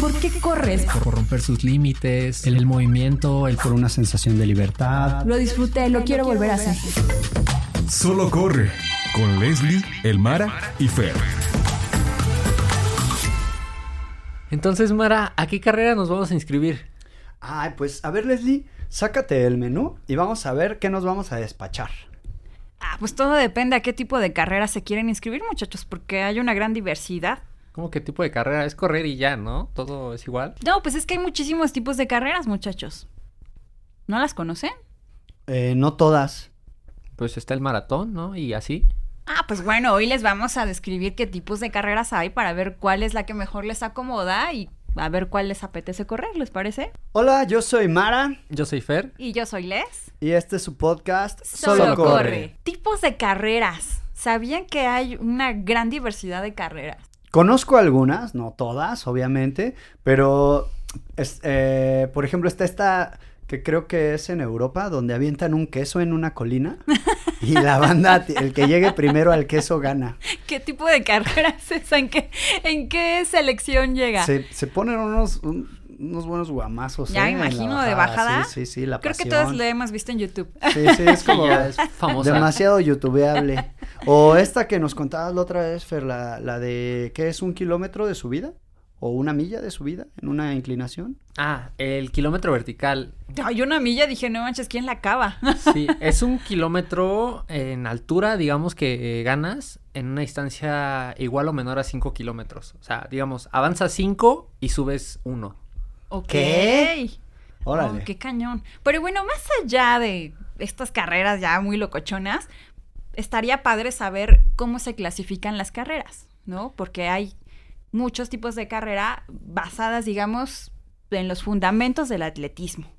¿Por qué corres? Por romper sus límites, el, el movimiento, el por una sensación de libertad. Lo disfruté, lo quiero volver a hacer. Solo corre con Leslie, Elmara y Fer. Entonces, Mara, ¿a qué carrera nos vamos a inscribir? Ay, pues a ver, Leslie, sácate el menú y vamos a ver qué nos vamos a despachar. Ah, pues todo depende a qué tipo de carrera se quieren inscribir, muchachos, porque hay una gran diversidad. ¿Cómo qué tipo de carrera? Es correr y ya, ¿no? Todo es igual. No, pues es que hay muchísimos tipos de carreras, muchachos. ¿No las conocen? Eh, no todas. Pues está el maratón, ¿no? Y así. Ah, pues bueno, hoy les vamos a describir qué tipos de carreras hay para ver cuál es la que mejor les acomoda y a ver cuál les apetece correr, ¿les parece? Hola, yo soy Mara Yo soy Fer. Y yo soy Les. y este es su podcast Solo, corre. Tipos de carreras. ¿Sabían que hay una gran diversidad de carreras? Conozco algunas, no todas, obviamente, pero, es- eh, por ejemplo, está esta que creo que es en Europa, donde avientan un queso en una colina y la banda, el que llegue primero al queso gana. ¿Qué tipo de carreras es esa? ¿En qué, en qué selección llega? Se, se ponen unos, un- unos buenos guamazos. Ya ¿eh? la imagino de bajada. Sí, sí, sí, la Creo que todos lo hemos visto en YouTube. Sí, sí, es como es famosa. demasiado youtubeable. O esta que nos contabas la otra vez, Fer, la, la de, ¿qué es un kilómetro de subida? ¿O una milla de subida en una inclinación? Ah, el kilómetro vertical. Ay, una milla, dije, no manches, ¿quién la acaba? Sí, es un kilómetro en altura, digamos que eh, ganas en una distancia igual o menor a 5 kilómetros. O sea, digamos, avanzas 5 y subes 1. Ok. ¿Qué? Órale. Oh, qué cañón. Pero bueno, más allá de estas carreras ya muy locochonas, estaría padre saber cómo se clasifican las carreras, ¿no? Porque hay muchos tipos de carrera basadas, digamos, en los fundamentos del atletismo.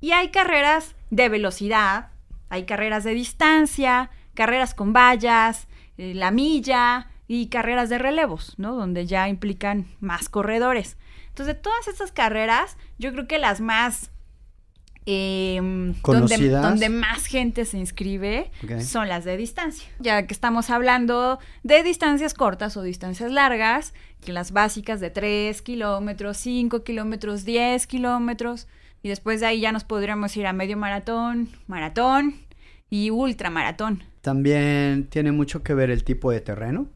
Y hay carreras de velocidad, hay carreras de distancia, carreras con vallas, eh, la milla y carreras de relevos, ¿no? Donde ya implican más corredores. Entonces, de todas estas carreras, yo creo que las más em, donde, Conocidas. donde más gente se inscribe son las de distancia. Ya que estamos hablando de distancias cortas o distancias largas, que las básicas de 3 kilómetros, 5 kilómetros, 10 kilómetros, y después de ahí ya nos podríamos ir a medio maratón, maratón y ultramaratón. También tiene mucho que ver el tipo de terreno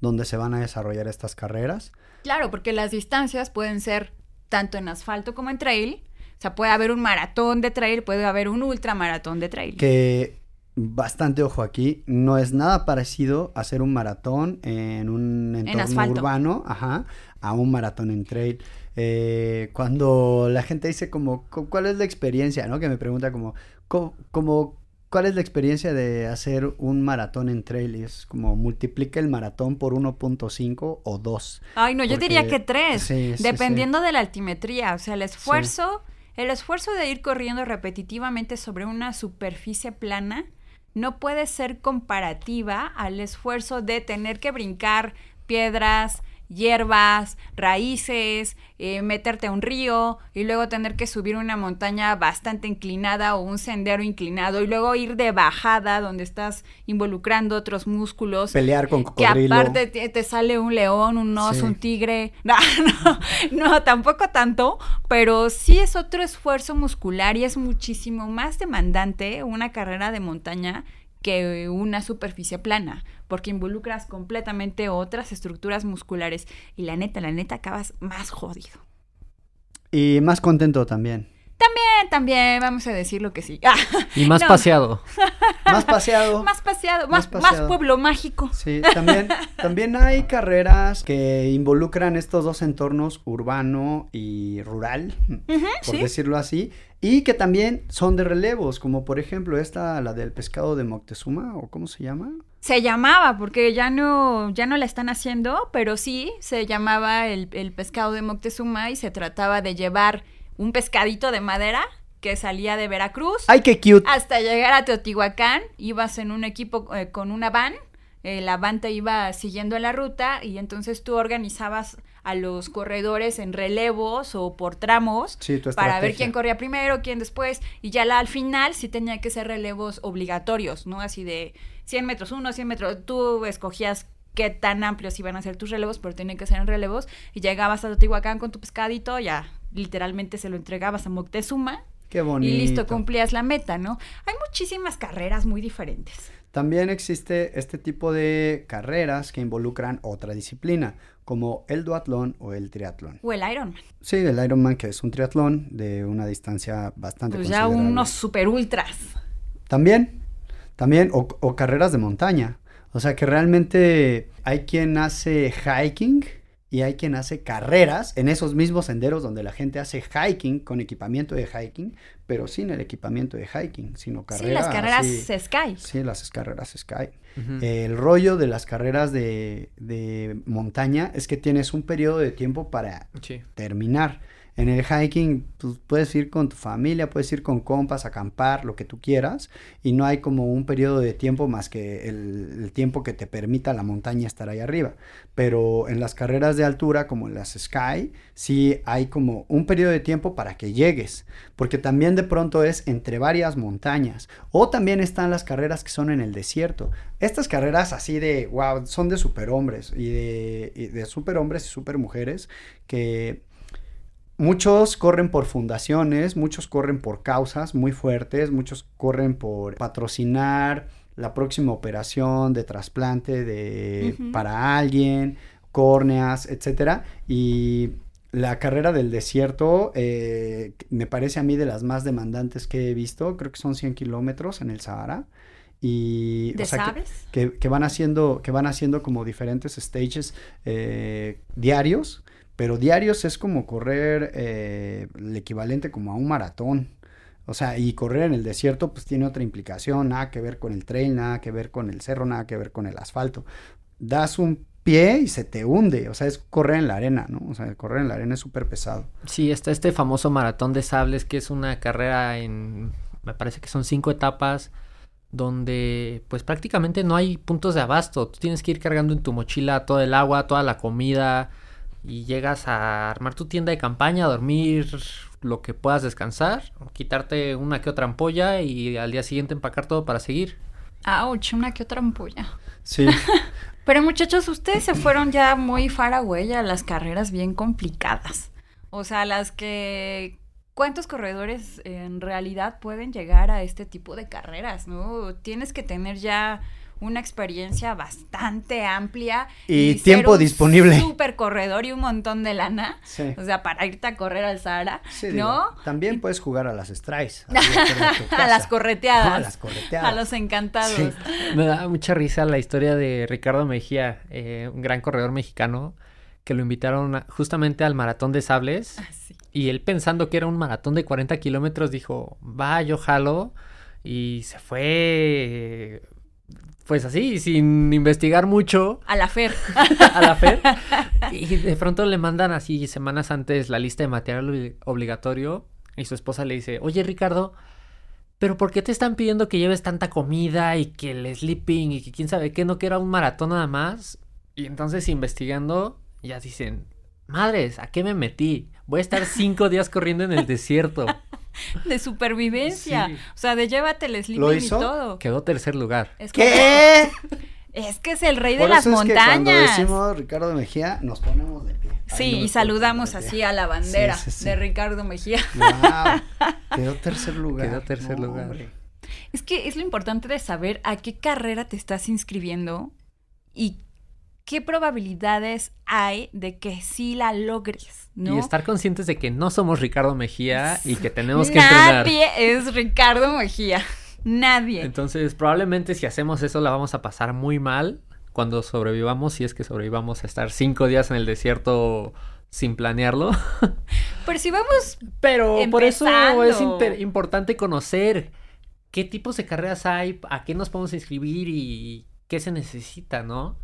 donde se van a desarrollar estas carreras. Claro, porque las distancias pueden ser tanto en asfalto como en trail. O sea, puede haber un maratón de trail, puede haber un ultramaratón de trail. Que bastante ojo aquí, no es nada parecido a hacer un maratón en un entorno urbano, ajá, a un maratón en trail. Eh, cuando la gente dice como, cu- ¿cuál es la experiencia? ¿no? Que me pregunta como, co- como, ¿cuál es la experiencia de hacer un maratón en trail? Es como, multiplica el maratón por 1.5 o 2. Ay, no, yo diría que tres, sí, sí, dependiendo de la altimetría. O sea, el esfuerzo, el esfuerzo de ir corriendo repetitivamente sobre una superficie plana no puede ser comparativa al esfuerzo de tener que brincar piedras, hierbas, raíces, eh, meterte a un río y luego tener que subir una montaña bastante inclinada o un sendero inclinado y luego ir de bajada donde estás involucrando otros músculos Pelear con que cocodrilo. aparte te, te sale un león, un oso, Sí. un tigre. No, no, no, tampoco tanto, pero sí es otro esfuerzo muscular y es muchísimo más demandante una carrera de montaña que una superficie plana, porque involucras completamente otras estructuras musculares y la neta, la neta acabas más jodido. Y más contento también. También, también, vamos a decir lo que sí. Ah, Y más No. paseado. Más paseado. más paseado, Más más, más paseado. pueblo mágico. Sí, también, también hay carreras que involucran estos dos entornos, urbano y rural, por sí. decirlo así, y que también son de relevos, como por ejemplo esta, la del pescado de Moctezuma, o cómo se llama. Se llamaba, porque ya no, ya no la están haciendo, pero sí se llamaba el, el pescado de Moctezuma y se trataba de llevar un pescadito de madera que salía de Veracruz ¡Ay, qué cute! hasta llegar a Teotihuacán. Ibas en un equipo eh, con una van, eh, la van te iba siguiendo en la ruta y entonces tú organizabas a los corredores en relevos o por tramos Sí, tu para ver quién corría primero, quién después, y ya la, al final sí tenía que ser relevos obligatorios, ¿no? Así de 100 metros uno, 100 metros, tú escogías qué tan amplios iban a ser tus relevos, pero tienen que ser en relevos. Y llegabas a Teotihuacán con tu pescadito, ya literalmente se lo entregabas a Moctezuma. Qué bonito. Y listo, cumplías la meta, ¿no? Hay muchísimas carreras muy diferentes. También existe este tipo de carreras que involucran otra disciplina, como el duatlón o el triatlón. O el Ironman. Sí, el Ironman, que es un triatlón de una distancia bastante Pues ya unos super ultras. También, también, o, o carreras de montaña. O sea que realmente hay quien hace hiking y hay quien hace carreras en esos mismos senderos donde la gente hace hiking con equipamiento de hiking, pero sin el equipamiento de hiking, sino carreras. sí, las carreras así- Sky. Sí, las carreras Sky. El rollo de las carreras de, de montaña es que tienes un periodo de tiempo para Sí. terminar. En el hiking pues, puedes ir con tu familia, puedes ir con compas, acampar, lo que tú quieras, y no hay como un periodo de tiempo más que el, tiempo que te permita la montaña estar ahí arriba. Pero en las carreras de altura, como en las Sky, sí hay como un periodo de tiempo para que llegues, porque también de pronto es entre varias montañas. O también están las carreras que son en el desierto. Estas carreras así de, wow, son de superhombres y de, y de superhombres y supermujeres que Muchos corren por fundaciones, muchos corren por causas muy fuertes, muchos corren por patrocinar la próxima operación de trasplante de, para alguien, córneas, etcétera. Y la carrera del desierto eh, me parece a mí de las más demandantes que he visto. Creo que son 100 kilómetros en el Sahara. Y, ¿De o sea, que- sabes? que, que van haciendo, que van haciendo como diferentes stages eh, diarios, pero diarios es como correr eh, el equivalente como a un maratón. O sea, y correr en el desierto pues tiene otra implicación, nada que ver con el trail, nada que ver con el cerro, nada que ver con el asfalto. Das un pie y se te hunde, o sea, es correr en la arena, ¿no? O sea, correr en la arena es súper pesado. Sí, está este famoso maratón de sables que es una carrera en, me parece que son cinco etapas, donde pues prácticamente no hay puntos de abasto. Tú tienes que ir cargando en tu mochila todo el agua, toda la comida y llegas a armar tu tienda de campaña, a dormir lo que puedas descansar, quitarte una que otra ampolla y al día siguiente empacar todo para seguir. Ouch, una que otra ampolla. Sí, Pero muchachos, ustedes se fueron ya muy far away a las carreras bien complicadas. O sea, las que... ¿Cuántos corredores en realidad pueden llegar a este tipo de carreras, no? Tienes que tener ya una experiencia bastante amplia. Y tiempo un disponible. Súper corredor y un montón de lana. sí. O sea, para irte a correr al Sahara, Sí, digo, ¿no? también puedes jugar a las strikes. a las correteadas. No, a las correteadas. A los encantados. Sí. Me da mucha risa la historia de Ricardo Mejía, eh, un gran corredor mexicano, que lo invitaron a- justamente al maratón de sables. Ah, sí. Y él pensando que era un maratón de 40 kilómetros, dijo, va, yo jalo. Y se fue, pues así, sin investigar mucho A la Fer. a la FED. Y de pronto le mandan así semanas antes la lista de material obli- obligatorio. Y su esposa le dice, oye Ricardo, pero ¿por qué te están pidiendo que lleves tanta comida y que el sleeping y que quién sabe qué, no que era un maratón nada más? Y entonces investigando, ya dicen, madres, ¿a qué me metí? Voy a estar cinco días corriendo en el desierto. de supervivencia. Sí. O sea, de llévate el sleeping ¿Lo y todo. Quedó tercer lugar. Es ¿Qué? Es que es el rey de las que cuando montañas. decimos Ricardo Mejía, nos ponemos de pie. Ahí Sí, no y saludamos así a la bandera Sí, sí, sí. de Ricardo Mejía. Quedó tercer lugar. Quedó tercer No, lugar. hombre. Es que es lo importante de saber a qué carrera te estás inscribiendo y qué probabilidades hay de que sí la logres, ¿no? Y estar conscientes de que no somos Ricardo Mejía y que tenemos que entrenar. Nadie es Ricardo Mejía. Nadie. Entonces, probablemente si hacemos eso la vamos a pasar muy mal cuando sobrevivamos, si es que sobrevivamos a estar cinco días en el desierto sin planearlo. Pero si vamos Pero por eso es importante conocer qué tipos de carreras hay, a qué nos podemos inscribir y qué se necesita, ¿no?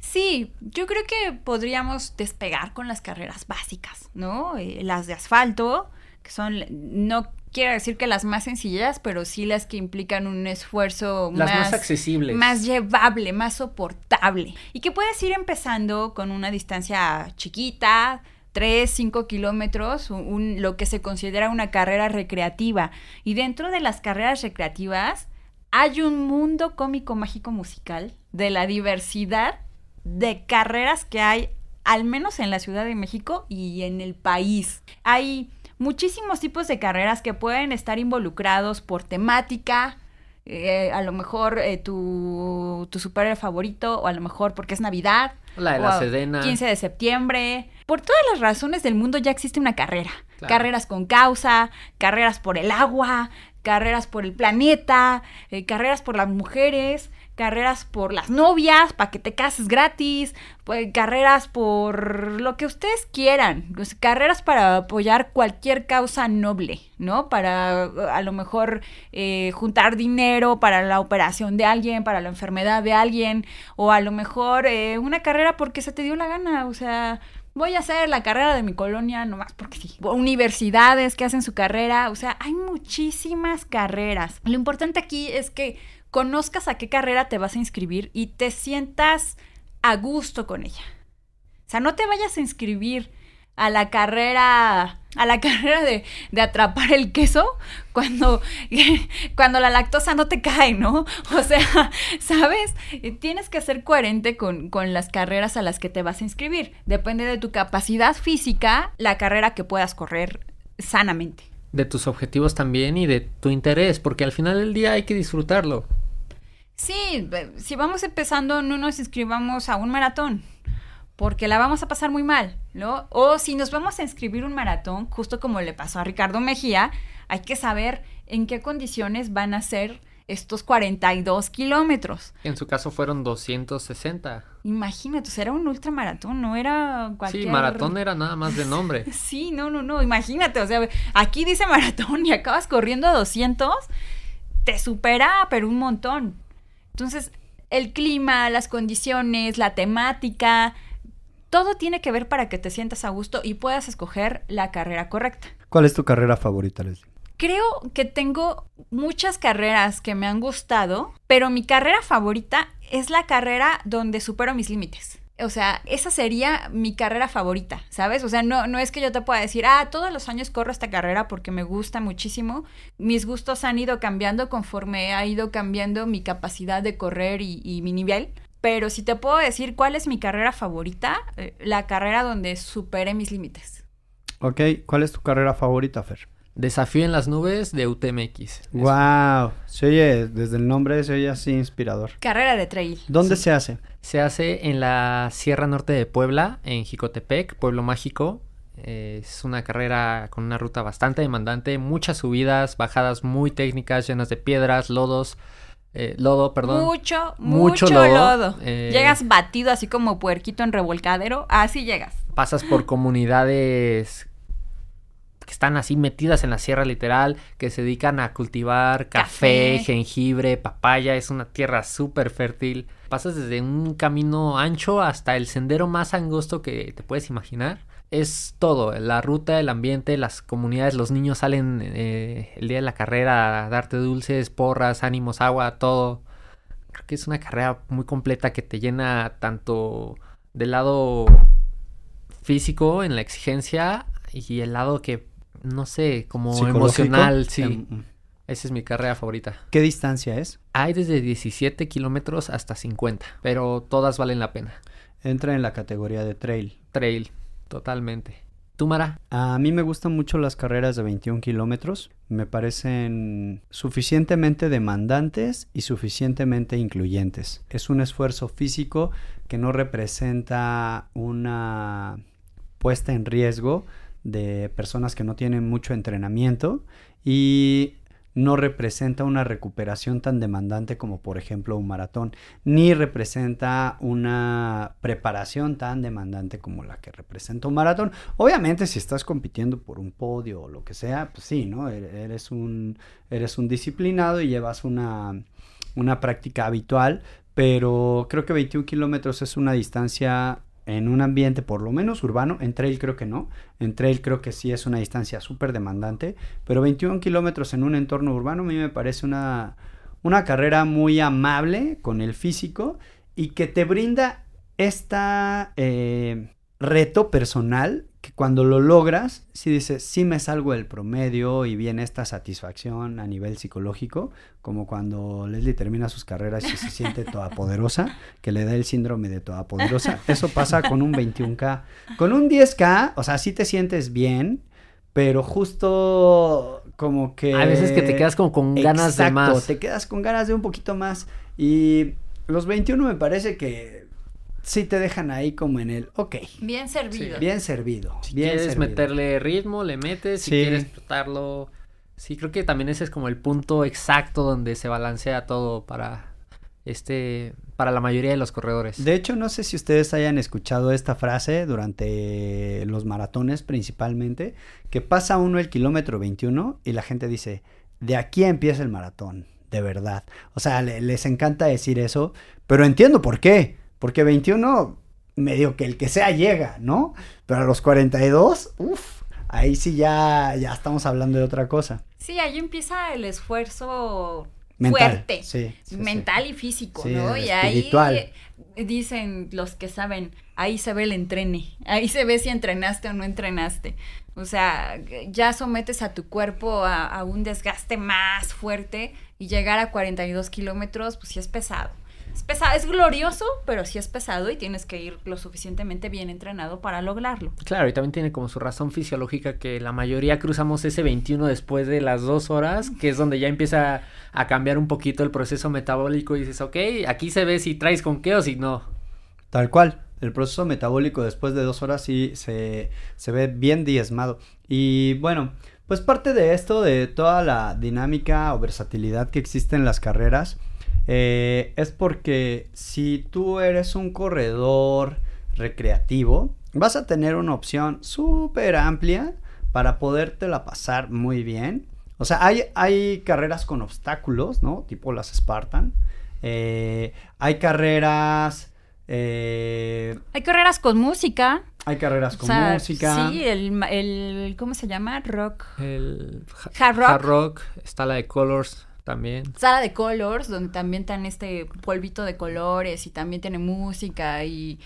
Sí, yo creo que podríamos despegar con las carreras básicas, ¿no? Eh, las de asfalto, que son, no quiero decir que las más sencillas, pero sí las que implican un esfuerzo Las más, más, accesibles. más llevable, más soportable. Y que puedes ir empezando con una distancia chiquita, 3, 5 kilómetros, un- un- lo que se considera una carrera recreativa. Y dentro de las carreras recreativas hay un mundo cómico, mágico, musical de la diversidad de carreras que hay, al menos en la Ciudad de México y en el país. Hay muchísimos tipos de carreras que pueden estar involucrados por temática, eh, a lo mejor eh, tu, tu superhéroe favorito, o a lo mejor porque es Navidad. La de la Sedena. 15 de septiembre. Por todas las razones del mundo ya existe una carrera. Claro. Carreras con causa, carreras por el agua, carreras por el planeta, eh, carreras por las mujeres, carreras por las novias, para que te cases gratis, pues, carreras por lo que ustedes quieran, pues, carreras para apoyar cualquier causa noble, ¿no? Para a lo mejor eh, juntar dinero para la operación de alguien, para la enfermedad de alguien, o a lo mejor eh, una carrera porque se te dio la gana, o sea, voy a hacer la carrera de mi colonia nomás porque sí. Universidades que hacen su carrera, o sea, hay muchísimas carreras. Lo importante aquí es que conozcas a qué carrera te vas a inscribir y te sientas a gusto con ella. O sea, no te vayas a inscribir a la carrera, a la carrera de, de atrapar el queso cuando, cuando la lactosa no te cae, ¿no? O sea, ¿sabes? Tienes que ser coherente con, con las carreras a las que te vas a inscribir. Depende de tu capacidad física, la carrera que puedas correr sanamente. De tus objetivos también y de tu interés, porque al final del día hay que disfrutarlo. Sí, si vamos empezando, no nos inscribamos a un maratón, porque la vamos a pasar muy mal, ¿no? O si nos vamos a inscribir un maratón, justo como le pasó a Ricardo Mejía, hay que saber en qué condiciones van a ser estos 42 kilómetros. En su caso fueron 260. Imagínate, o sea, era un ultramaratón, no era cualquier... Sí, maratón era nada más de nombre. Sí, no, no, no, imagínate, o sea, aquí dice maratón y acabas corriendo a 200, te supera, pero un montón. Entonces, el clima, las condiciones, la temática, todo tiene que ver para que te sientas a gusto y puedas escoger la carrera correcta. ¿Cuál es tu carrera favorita, Leslie? Creo que tengo muchas carreras que me han gustado, pero mi carrera favorita es la carrera donde supero mis límites. O sea, esa sería mi carrera favorita, ¿sabes? O sea, no, no es que yo te pueda decir, ah, todos los años corro esta carrera porque me gusta muchísimo. Mis gustos han ido cambiando conforme ha ido cambiando mi capacidad de correr y, y mi nivel. Pero si te puedo decir cuál es mi carrera favorita, eh, la carrera donde superé mis límites. Ok, ¿cuál es tu carrera favorita, Fer? Desafío en las nubes de UTMX. Wow, se oye, desde el nombre se oye así inspirador. Carrera de trail. ¿Dónde se hace? Se hace en la Sierra Norte de Puebla, en Jicotepec, Pueblo Mágico. Eh, es una carrera con una ruta bastante demandante, muchas subidas, bajadas muy técnicas, llenas de piedras, lodos, eh, lodo, perdón. Mucho, Mucho mucho, lodo, lodo. eh. Llegas batido así como puerquito en revolcadero, así llegas. Pasas por comunidades que están así metidas en la sierra literal, que se dedican a cultivar café, Café. jengibre, papaya, es una tierra súper fértil. Pasas desde un camino ancho hasta el sendero más angosto que te puedes imaginar. Es todo, la ruta, el ambiente, las comunidades, los niños salen eh, el día de la carrera a darte dulces, porras, ánimos, agua, todo. Creo que es una carrera muy completa que te llena tanto del lado físico en la exigencia y el lado que, no sé, como emocional, sí. Em, Esa es mi carrera favorita. ¿Qué distancia es? Hay desde 17 kilómetros hasta 50, pero todas valen la pena. Entra en la categoría de trail. Trail, totalmente. ¿Tú, Mara? A mí me gustan mucho las carreras de 21 kilómetros. Me parecen suficientemente demandantes y suficientemente incluyentes. Es un esfuerzo físico que no representa una puesta en riesgo de personas que no tienen mucho entrenamiento y no representa una recuperación tan demandante como por ejemplo un maratón, ni representa una preparación tan demandante como la que representa un maratón. Obviamente si estás compitiendo por un podio o lo que sea, pues sí, ¿no? E- Eres un, eres un disciplinado y llevas una, una práctica habitual, pero creo que 21 kilómetros es una distancia en un ambiente por lo menos urbano, en trail creo que no, en trail creo que sí es una distancia súper demandante, pero 21 kilómetros en un entorno urbano a mí me parece una, una carrera muy amable con el físico y que te brinda esta, eh, reto personal que cuando lo logras, si dices, sí me salgo del promedio y viene esta satisfacción a nivel psicológico, como cuando Leslie termina sus carreras y se siente toda poderosa, que le da el síndrome de toda poderosa. Eso pasa con un 21K. Con un 10K, o sea, sí te sientes bien, pero justo como que... A veces que te quedas como con ganas de más. te quedas con ganas de un poquito más. Y los 21 me parece que sí te dejan ahí como en el, ok, Bien servido. bien servido. Si bien quieres servido. meterle ritmo, le metes. Si Sí. quieres explotarlo. Sí, creo que también ese es como el punto exacto donde se balancea todo para este para la mayoría de los corredores. De hecho, no sé si ustedes hayan escuchado esta frase durante los maratones principalmente, que pasa uno el kilómetro 21 y la gente dice, de aquí empieza el maratón, de verdad. O sea, le- les encanta decir eso, pero entiendo por qué, porque 21 medio que el que sea llega, ¿no? Pero a los 42, uff, ahí sí ya, ya estamos hablando de otra cosa. Sí, ahí empieza el esfuerzo Mental, fuerte. sí, sí, sí. mental y físico, ¿no? Y ahí dicen los que saben, ahí se ve el entrene, ahí se ve si entrenaste o no entrenaste. O sea, ya sometes a tu cuerpo a, a un desgaste más fuerte y llegar a 42 kilómetros, pues sí es pesado. Es pesado, es glorioso, pero sí es pesado y tienes que ir lo suficientemente bien entrenado para lograrlo. Claro, y también tiene como su razón fisiológica que la mayoría cruzamos ese 21 después de las dos horas, que es donde ya empieza a cambiar un poquito el proceso metabólico y dices, ok, aquí se ve si traes con qué o si no. Tal cual. El proceso metabólico después de dos horas sí se, se ve bien diezmado. Y bueno, pues parte de esto, de toda la dinámica o versatilidad que existe en las carreras, eh, es porque si tú eres un corredor recreativo, vas a tener una opción súper amplia para podértela pasar muy bien. O sea, hay, hay carreras con obstáculos, ¿no? Tipo las Spartan. Eh, hay carreras... eh, Hay carreras con música. hay carreras o con sea, música. Sí, el, ma- el, ¿cómo se llama? Rock. El Hard rock. hard rock, está la de Colors también. Sala de Colors, donde también tiene este polvito de colores y también tiene música y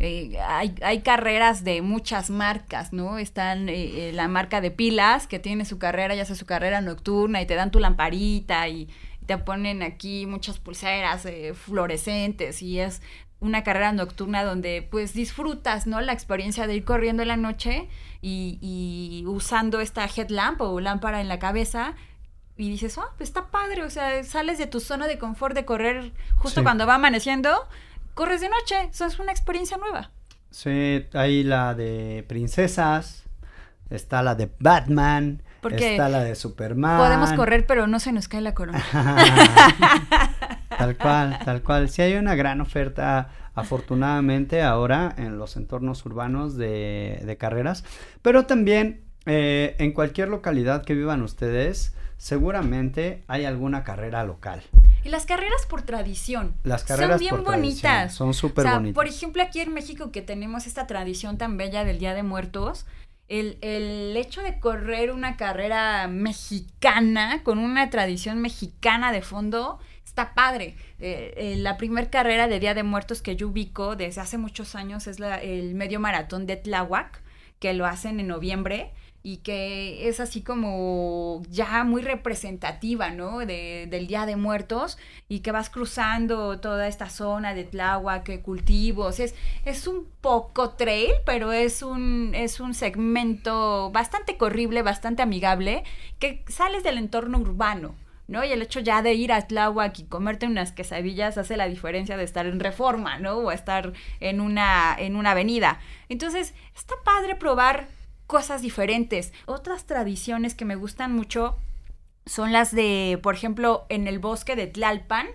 eh, hay, hay carreras de muchas marcas, ¿no? Están eh, eh, la marca de pilas que tiene su carrera, ya sea su carrera nocturna y te dan tu lamparita y te ponen aquí muchas pulseras eh, fluorescentes y es una carrera nocturna donde pues disfrutas, ¿no? La experiencia de ir corriendo en la noche y usando esta headlamp o lámpara en la cabeza y dices, ah, pues está padre, o sea, sales de tu zona de confort de correr justo Sí. cuando va amaneciendo, corres de noche, eso es una experiencia nueva. Sí, hay la de princesas, está la de Batman, Porque está la de Superman. Podemos correr, pero no se nos cae la corona. tal cual, tal cual. Sí hay una gran oferta, afortunadamente, ahora en los entornos urbanos de, de carreras, pero también eh, en cualquier localidad que vivan ustedes, seguramente hay alguna carrera local. Y las carreras por tradición. Las carreras son bien por tradición, bonitas. son súper o sea, bonitas. Por ejemplo, aquí en México que tenemos esta tradición tan bella del Día de Muertos, el, el hecho de correr una carrera mexicana con una tradición mexicana de fondo está padre. Eh, eh, la primer carrera de Día de Muertos que yo ubico desde hace muchos años es la- el medio maratón de Tláhuac, que lo hacen en noviembre y que es así como ya muy representativa, ¿no? De, del Día de Muertos y que vas cruzando toda esta zona de Tláhuac, cultivos, es, es un poco trail, pero es un, es un segmento bastante corrible, bastante amigable, que sales del entorno urbano, ¿no? Y el hecho ya de ir a Tláhuac y comerte unas quesadillas hace la diferencia de estar en Reforma, ¿no? O estar en una, en una avenida. Entonces, está padre probar cosas diferentes. Otras tradiciones que me gustan mucho son las de, por ejemplo, en el bosque de Tlalpan,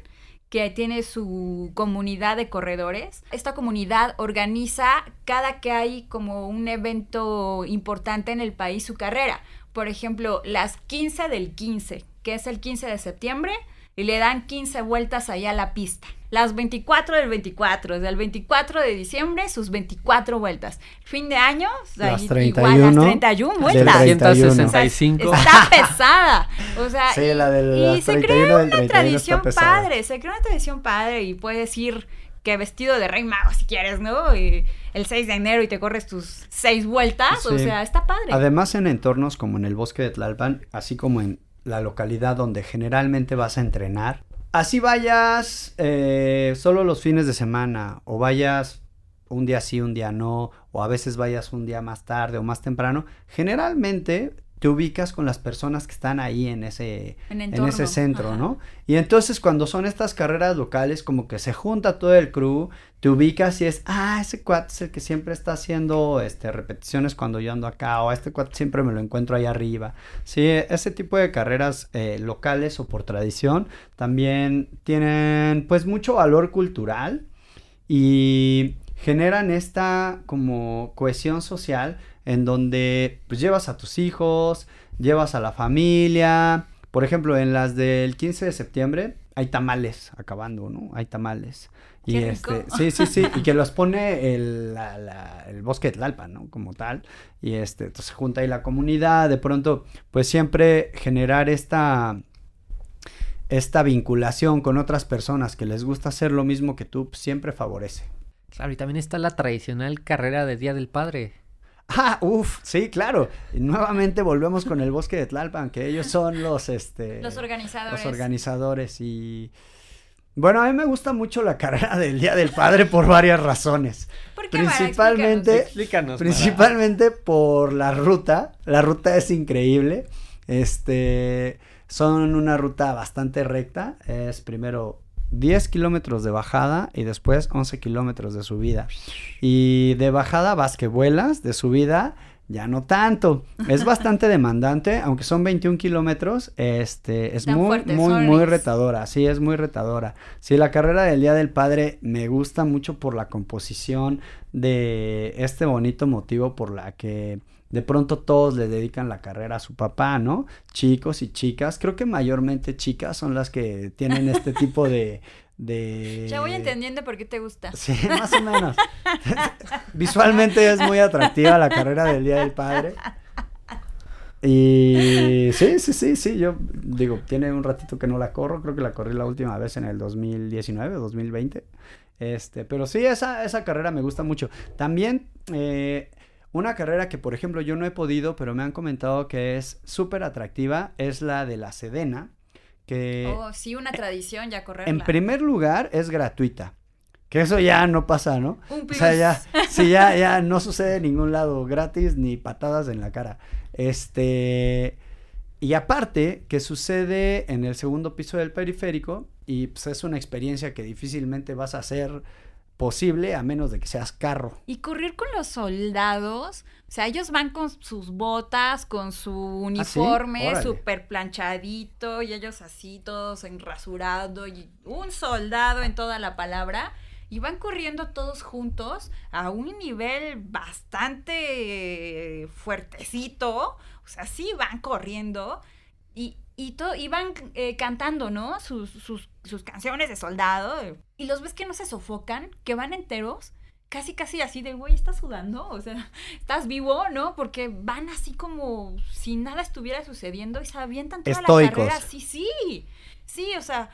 que tiene su comunidad de corredores. Esta comunidad organiza cada que hay como un evento importante en el país su carrera. Por ejemplo, las 15 del 15, que es el 15 de septiembre, y le dan 15 vueltas ahí a la pista. Las 24 del 24, desde el 24 de diciembre, sus 24 vueltas. Fin de año, Las ahí 31 igual las 31 del vueltas. 31. 365. Está pesada. O sea, Sí, la de y las se 31 crea del una 31 está tradición padre, se crea una tradición padre y puedes ir que vestido de rey mago si quieres, ¿no? Y el 6 de enero y te corres tus seis vueltas, o sea, está padre. Además, en entornos como en el bosque de Tlalpan, así como en la localidad donde generalmente vas a entrenar, así vayas eh, solo los fines de semana o vayas un día sí, un día no, o a veces vayas un día más tarde o más temprano, generalmente te ubicas con las personas que están ahí en ese, En ese centro, ajá. ¿no? Y entonces cuando son estas carreras locales, como que se junta todo el crew, te ubicas y es, ah, ese cuate es el que siempre está haciendo este, repeticiones cuando yo ando acá, o este cuate siempre me lo encuentro ahí arriba. Sí, ese tipo de carreras eh, locales o por tradición también tienen pues mucho valor cultural y generan esta como cohesión social en donde pues llevas a tus hijos, llevas a la familia. Por ejemplo, en las del 15 de septiembre hay tamales acabando, ¿no? Hay tamales. Y Qué rico. este, sí, sí, sí, y que los pone el, la- la- el bosque de Tlalpan, ¿no? Como tal. Y este, entonces se junta ahí la comunidad, de pronto, pues siempre generar esta, esta vinculación con otras personas que les gusta hacer lo mismo que tú, pues, siempre favorece. Claro, y también está la tradicional carrera de Día del Padre. Ah, uff, sí, claro. Y nuevamente volvemos con el bosque de Tlalpan, que ellos son los, este... Los organizadores. Los organizadores y... Bueno, a mí me gusta mucho la carrera del Día del Padre por varias razones. ¿Por qué, Mara? Principalmente, Explícanos. principalmente por la ruta. La ruta es increíble. Este, son una ruta bastante recta. Es primero 10 kilómetros de bajada y después 11 kilómetros de subida. Y de bajada vas que vuelas, de subida ya no tanto. Es bastante demandante, aunque son 21 kilómetros, este, es muy, muy, muy retadora. Sí, es muy retadora. Sí, la carrera del Día del Padre me gusta mucho por la composición de este bonito motivo por la que de pronto todos le dedican la carrera a su papá, ¿no? Chicos y chicas, creo que mayormente chicas son las que tienen este tipo de... de... Ya voy entendiendo por qué te gusta. Sí, más o menos. Visualmente es muy atractiva la carrera del Día del Padre. Y sí, sí, sí, sí, yo digo, tiene un ratito que no la corro, creo que la corrí la última vez en el 2019 o 2020. Este, pero sí, esa, esa carrera me gusta mucho. También eh, una carrera que, por ejemplo, yo no he podido, pero me han comentado que es súper atractiva, es la de la Sedena, que... Oh, sí, una tradición ya correrla. En primer lugar, es gratuita. Que eso ya no pasa, ¿no? Un O sea, plus. ya, sí, ya, ya no sucede en ningún lado gratis ni patadas en la cara. Este. Y aparte, que sucede en el segundo piso del periférico y pues es una experiencia que difícilmente vas a hacer posible a menos de que seas carro. Y correr con los soldados, o sea, ellos van con sus botas, con su uniforme Órale. súper planchadito, y ellos así, todos enrasurado, y un soldado en toda la palabra, y van corriendo todos juntos a un nivel bastante fuertecito, o sea, sí van corriendo, y, y, to- y van eh, cantando, ¿no? Sus, sus, sus canciones de soldado, y los ves que no se sofocan, que van enteros, casi casi así de, güey, ¿estás sudando? O sea, ¿estás vivo? ¿No? Porque van así como si nada estuviera sucediendo y se avientan toda Estoicos. la carrera. Sí, sí. Sí, o sea,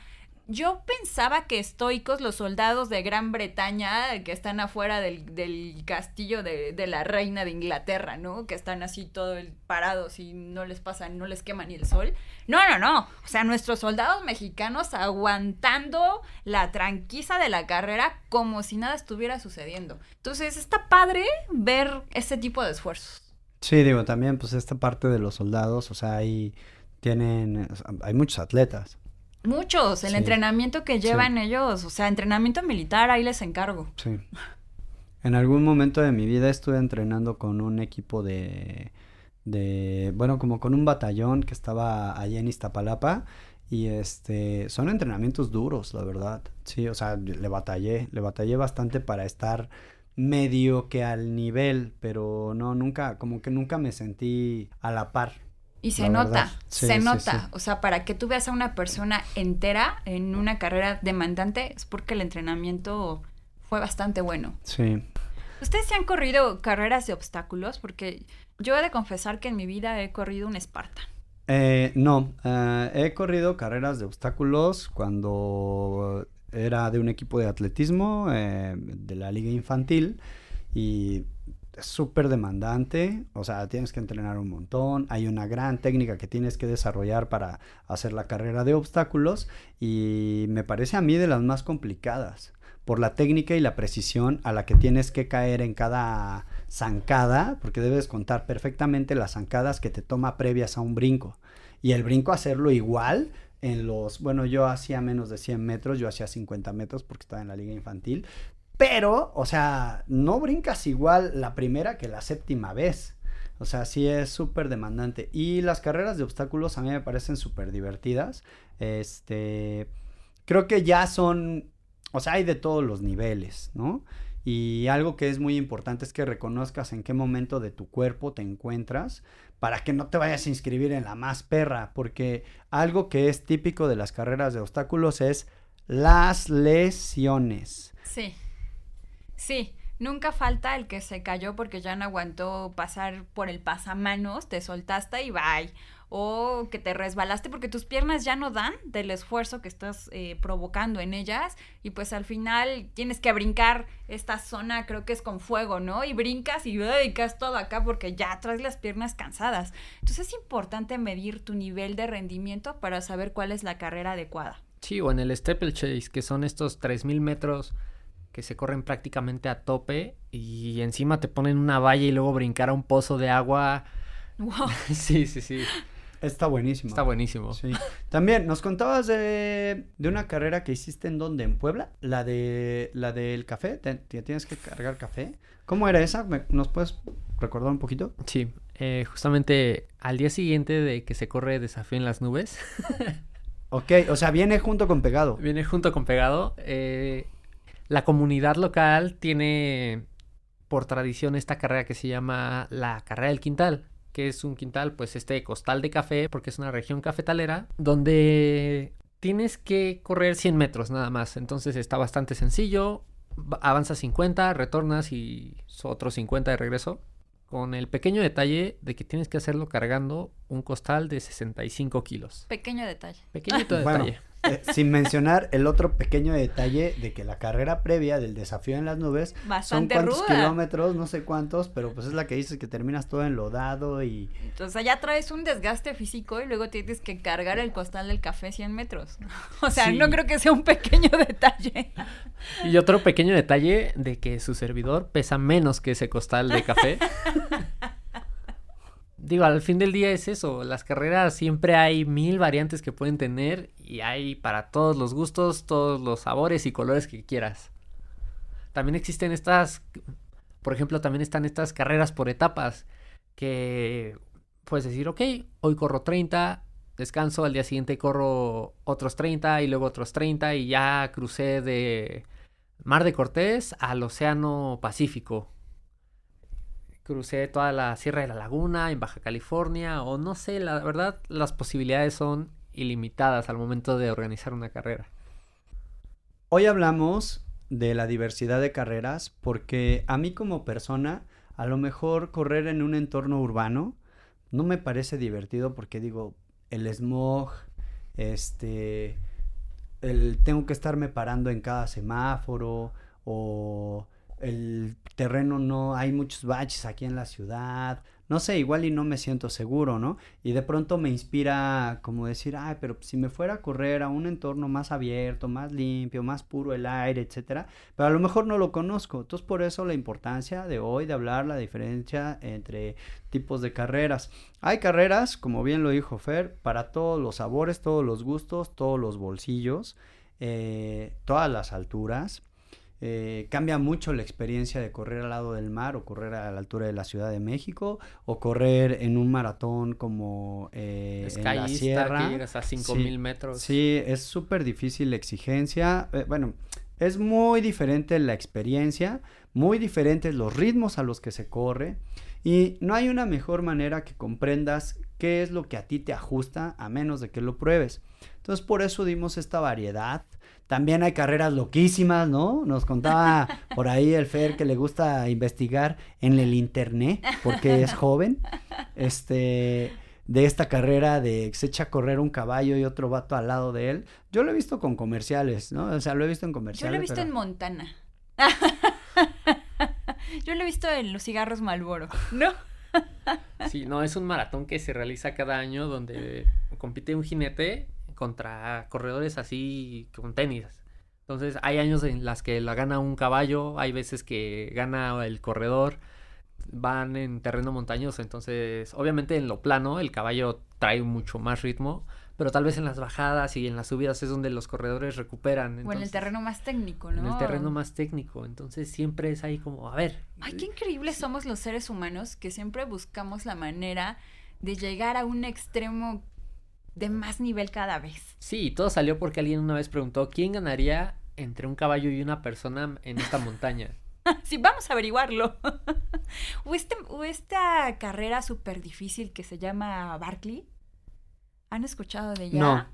yo pensaba que estoicos los soldados de Gran Bretaña que están afuera del, del castillo de, de la reina de Inglaterra, ¿no? Que están así todo el parados y no les pasa, no les quema ni el sol. No, no, no. O sea, nuestros soldados mexicanos aguantando la tranquiza de la carrera como si nada estuviera sucediendo. Entonces, está padre ver ese tipo de esfuerzos. Sí, digo, también pues esta parte de los soldados, o sea, ahí tienen, hay muchos atletas. Muchos, el Sí. entrenamiento que llevan ellos, o sea, entrenamiento militar, ahí les encargo. Sí. En algún momento de mi vida estuve entrenando con un equipo de, de, bueno, como con un batallón que estaba allá en Iztapalapa y este, son entrenamientos duros, la verdad. Sí, o sea, le batallé, le batallé bastante para estar medio que al nivel, pero no, nunca, como que nunca me sentí a la par. Y se nota. Sí, se sí, nota. sí. O sea, para que tú veas a una persona entera en una carrera demandante es porque el entrenamiento fue bastante bueno. Sí. ¿Ustedes se han corrido carreras de obstáculos? Porque yo he de confesar que en mi vida he corrido un Spartan. Eh, no, eh, he corrido carreras de obstáculos cuando era de un equipo de atletismo eh, de la liga infantil y es súper demandante, o sea, tienes que entrenar un montón, hay una gran técnica que tienes que desarrollar para hacer la carrera de obstáculos y me parece a mí de las más complicadas por la técnica y la precisión a la que tienes que caer en cada zancada, porque debes contar perfectamente las zancadas que te toma previas a un brinco. Y el brinco hacerlo igual en los, bueno, yo hacía menos de 100 metros, yo hacía 50 metros porque estaba en la liga infantil, pero, o sea, no brincas igual la primera que la séptima vez. O sea, sí es súper demandante. Y las carreras de obstáculos a mí me parecen súper divertidas. Este, creo que ya son, o sea, hay de todos los niveles, ¿no? Y algo que es muy importante es que reconozcas en qué momento de tu cuerpo te encuentras para que no te vayas a inscribir en la más perra, porque algo que es típico de las carreras de obstáculos es las lesiones. Sí. Sí, nunca falta el que se cayó porque ya no aguantó pasar por el pasamanos, te soltaste y bye. O que te resbalaste porque tus piernas ya no dan del esfuerzo que estás eh, provocando en ellas. Y pues al final tienes que brincar esta zona, creo que es con fuego, ¿no? Y brincas y dedicas todo acá porque ya traes las piernas cansadas. Entonces es importante medir tu nivel de rendimiento para saber cuál es la carrera adecuada. Sí, o en el steeplechase, que son estos 3000 metros que se corren prácticamente a tope y encima te ponen una valla y luego brincar a un pozo de agua. Wow. sí, sí, sí. Está buenísimo. Está buenísimo. Sí. También nos contabas de, de una carrera que hiciste en donde, en Puebla, la de la del café, te, te tienes que cargar café. ¿Cómo era esa? ¿Me- ¿Nos puedes recordar un poquito? Sí, eh, justamente al día siguiente de que se corre Desafío en las Nubes, Ok, o sea, viene junto con pegado. viene junto con Pegado. eh, la comunidad local tiene por tradición esta carrera que se llama la carrera del quintal, que es un quintal, pues este costal de café, porque es una región cafetalera, donde tienes que correr 100 metros nada más. Entonces está bastante sencillo. va- Avanzas 50, retornas y otros 50 de regreso. Con el pequeño detalle de que tienes que hacerlo cargando un costal de 65 kilos. Pequeño detalle. Pequeñito Bueno, detalle. Eh, sin mencionar el otro pequeño detalle de que la carrera previa del desafío en las nubes Bastante son cuántos ruda. kilómetros, no sé cuántos, pero pues es la que dices que terminas todo enlodado y Entonces ya traes un desgaste físico y luego tienes que cargar el costal del café 100 metros. O sea, Sí. no creo que sea un pequeño detalle. Y otro pequeño detalle de que su servidor pesa menos que ese costal de café. Digo, al fin del día es eso, las carreras siempre hay mil variantes que pueden tener y hay para todos los gustos, todos los sabores y colores que quieras. También existen estas, por ejemplo, también están estas carreras por etapas que puedes decir, ok, hoy corro 30, descanso, al día siguiente corro otros 30 y luego otros 30 y ya crucé de Mar de Cortés al Océano Pacífico. Crucé toda la Sierra de la Laguna en Baja California o no sé, la verdad las posibilidades son ilimitadas al momento de organizar una carrera. Hoy hablamos de la diversidad de carreras porque a mí como persona, a lo mejor correr en un entorno urbano no me parece divertido porque digo, el smog, este, el tengo que estarme parando en cada semáforo o el terreno no, hay muchos baches aquí en la ciudad, no sé, igual y no me siento seguro, ¿no? Y de pronto me inspira como decir, ay, pero si me fuera a correr a un entorno más abierto, más limpio, más puro el aire, etcétera, pero a lo mejor no lo conozco. Entonces, por eso la importancia de hoy de hablar la diferencia entre tipos de carreras. Hay carreras, como bien lo dijo Fer, para todos los sabores, todos los gustos, todos los bolsillos, eh, todas las alturas. Eh, cambia mucho la experiencia de correr al lado del mar o correr a la altura de la Ciudad de México o correr en un maratón como eh, en la sierra. que llegas a 5000 metros. Sí, es súper difícil la exigencia. Eh, bueno, es muy diferente la experiencia, muy diferentes los ritmos a los que se corre y no hay una mejor manera que comprendas qué es lo que a ti te ajusta a menos de que lo pruebes. Entonces por eso dimos esta variedad. También hay carreras loquísimas, ¿no? Nos contaba por ahí el Fer que le gusta investigar en el internet porque es joven. Este, de esta carrera de que se echa a correr un caballo y otro vato al lado de él. Yo lo he visto con comerciales, ¿no? O sea, lo he visto en comerciales. Yo lo he visto pero- en Montana. Yo lo he visto en los cigarros Malboro, ¿no? Sí, no, es un maratón que se realiza cada año donde compite un jinete contra corredores así con tenis. Entonces hay años en las que la gana un caballo, hay veces que gana el corredor, van en terreno montañoso, entonces obviamente en lo plano el caballo trae mucho más ritmo, pero tal vez en las bajadas y en las subidas es donde los corredores recuperan. o en el entonces- terreno más técnico, ¿no? En el terreno más técnico, entonces siempre es ahí como, a ver, Ay, qué increíbles somos los seres humanos que siempre buscamos la manera de llegar a un extremo de más nivel cada vez. Sí, todo salió porque alguien una vez preguntó quién ganaría entre un caballo y una persona en esta montaña. Sí, vamos a averiguarlo. o, este, o esta carrera súper difícil que se llama Barkley. ¿Han escuchado de ella? No.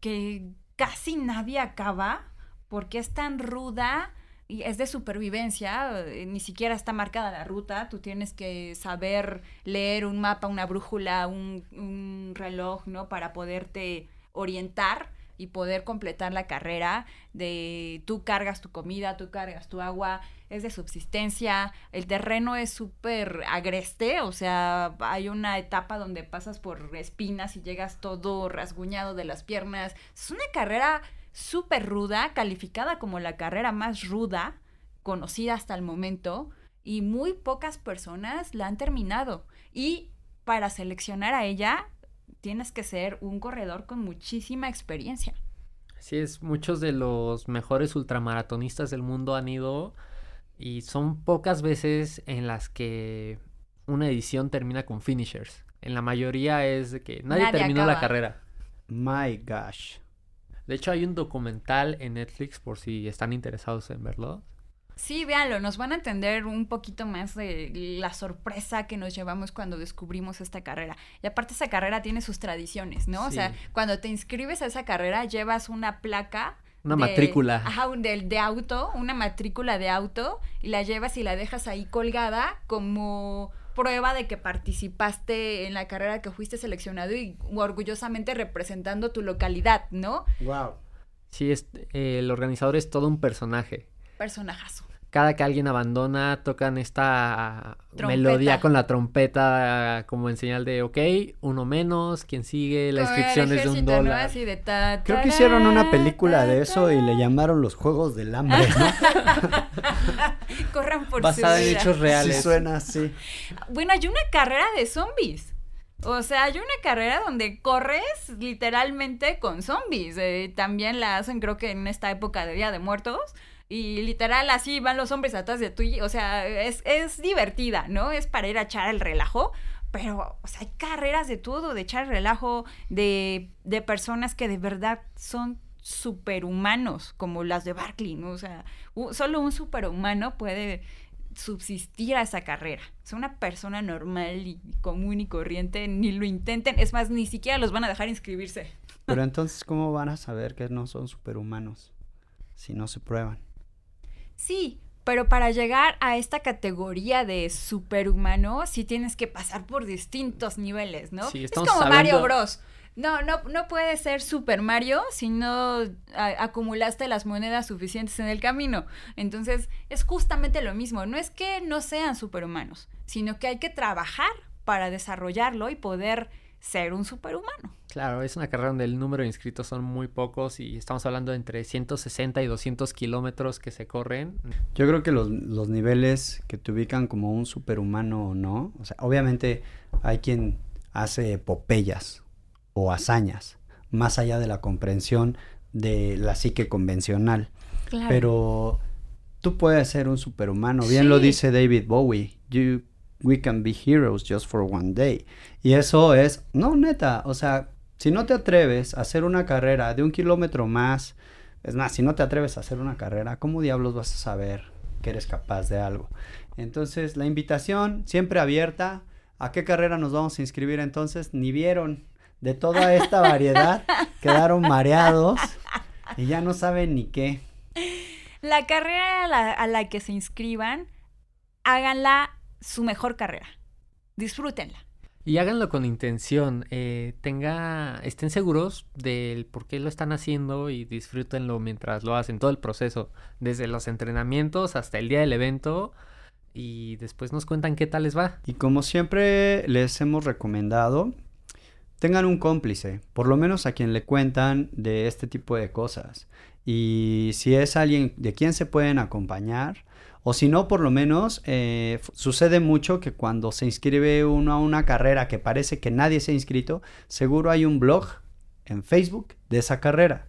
Que casi nadie acaba porque es tan ruda y es de supervivencia, eh, ni siquiera está marcada la ruta, tú tienes que saber leer un mapa, una brújula, un, reloj, ¿no? Para poderte orientar y poder completar la carrera de tú cargas tu comida, tú cargas tu agua, es de subsistencia, el terreno es súper agreste, o sea, hay una etapa donde pasas por espinas y llegas todo rasguñado de las piernas, es una carrera súper ruda, calificada como la carrera más ruda conocida hasta el momento y muy pocas personas la han terminado. Y para seleccionar a ella, tienes que ser un corredor con muchísima experiencia. Así es, muchos de los mejores ultramaratonistas del mundo han ido y son pocas veces en las que una edición termina con finishers. En la mayoría es de que nadie, Nadie terminó la carrera. My gosh. De hecho, hay un documental en Netflix por si están interesados en verlo. Sí, véanlo, nos van a entender un poquito más de la sorpresa que nos llevamos cuando descubrimos esta carrera. Y aparte esa carrera tiene sus tradiciones, ¿no? O sea, cuando te inscribes a esa carrera llevas una placa. Una de- matrícula. Ajá, de, de auto, una matrícula de auto, y la llevas y la dejas ahí colgada como prueba de que participaste en la carrera que fuiste seleccionado y orgullosamente representando tu localidad, ¿no? Wow. Sí, es, eh, el organizador es todo un personaje. Personajazo. Cada que alguien abandona, tocan esta Trompeta. melodía con la trompeta como en señal de, ok, uno menos, quien sigue, la inscripción es de un ¿no? dólar. Así de ta, Creo que hicieron una película de ta, eso y le llamaron los Juegos del Hambre, ¿no? Corran por Basada su en vida. hechos reales. Sí suena así. Bueno, hay una carrera de zombies. O sea, hay una carrera donde corres literalmente con zombies. Eh, también la hacen, creo que en esta época de Día de Muertos. Y literal, así van los hombres atrás de tú. O sea, es, es divertida, ¿no? Es para ir a echar el relajo. Pero, o sea, hay carreras de todo, de echar el relajo, de, de personas que de verdad son superhumanos, como las de Barkley, ¿no? O sea, solo un superhumano puede subsistir a esa carrera. O sea, una persona normal y común y corriente ni lo intenten. Es más, ni siquiera los van a dejar inscribirse. Pero entonces, ¿cómo van a saber que no son superhumanos si no se prueban? Sí, pero para llegar a esta categoría de superhumano, sí tienes que pasar por distintos niveles, ¿no? Sí, es como Mario Bros. No, no, no puede ser Super Mario si no a- acumulaste las monedas suficientes en el camino. Entonces, es justamente lo mismo. No es que no sean superhumanos, sino que hay que trabajar para desarrollarlo y poder ser un superhumano. Claro, es una carrera donde el número de inscritos son muy pocos y estamos hablando de entre 160 y 200 kilómetros que se corren. Yo creo que los, los niveles que te ubican como un superhumano o no, o sea, obviamente hay quien hace epopeyas o hazañas, más allá de la comprensión de la psique convencional. Claro. Pero tú puedes ser un superhumano, bien lo dice David Bowie, you, we can be heroes just for one day. Y eso es, no, neta, o sea, si no te atreves a hacer una carrera de un kilómetro más, es más, si no te atreves a hacer una carrera, ¿cómo diablos vas a saber que eres capaz de algo? Entonces, la invitación siempre abierta. ¿A qué carrera nos vamos a inscribir entonces? Ni vieron de toda esta variedad, quedaron mareados y ya no saben ni qué. La carrera a la, a la que se inscriban, háganla su mejor carrera. Disfrútenla. Y háganlo con intención, eh, tenga, estén seguros del por qué lo están haciendo y disfrútenlo mientras lo hacen, todo el proceso, desde los entrenamientos hasta el día del evento y después nos cuentan qué tal les va. Y como siempre les hemos recomendado, tengan un cómplice, por lo menos a quien le cuentan de este tipo de cosas. Y si es alguien de quien se pueden acompañar, o si no, por lo menos eh, sucede mucho que cuando se inscribe uno a una carrera que parece que nadie se ha inscrito, seguro hay un blog en Facebook de esa carrera.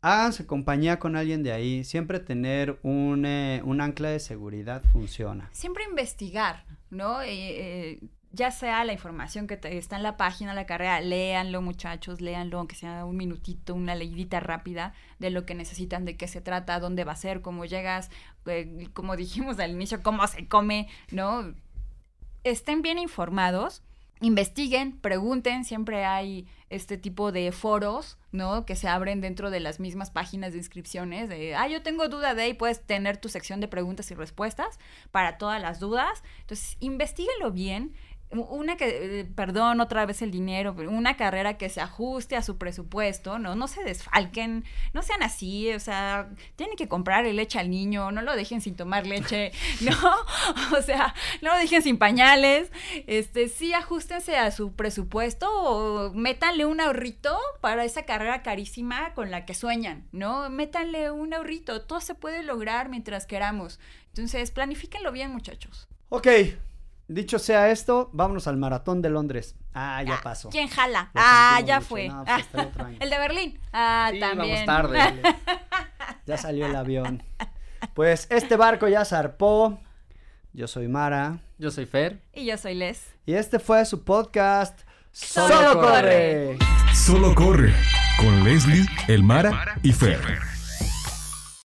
Háganse compañía con alguien de ahí. Siempre tener un, eh, un ancla de seguridad funciona. Siempre investigar, ¿no? Eh, ya sea la información que te- está en la página la carrera, léanlo muchachos, léanlo, aunque sea un minutito, una leidita rápida de lo que necesitan, de qué se trata, dónde va a ser, cómo llegas, eh, como dijimos al inicio, cómo se come, ¿no? Estén bien informados, investiguen, pregunten, siempre hay este tipo de foros, ¿no? Que se abren dentro de las mismas páginas de inscripciones, de, ah, yo tengo duda de, y puedes tener tu sección de preguntas y respuestas para todas las dudas. Entonces, investiguenlo bien. Una que, eh, perdón, otra vez el dinero, pero una carrera que se ajuste a su presupuesto, ¿no? No se desfalquen, no sean así, o sea, tienen que comprarle leche al niño, no lo dejen sin tomar leche, ¿no? O sea, no lo dejen sin pañales, este, sí ajustense a su presupuesto o métanle un ahorrito para esa carrera carísima con la que sueñan, ¿no? Métanle un ahorrito, todo se puede lograr mientras queramos. Entonces, planifíquenlo bien, muchachos. Ok, dicho sea esto, vámonos al maratón de Londres. Ah, ya pasó. ¿Quién jala? Lo ah, ya mucho. fue. No, pues el otro año. el de Berlín. Ah, Sí, también. vamos tarde. Ya salió el avión. Pues este barco ya zarpó. Yo soy Mara. Yo soy Fer. Y yo soy Les. Y este fue su podcast. Solo corre. Solo corre con Leslie, Elmara y Fer.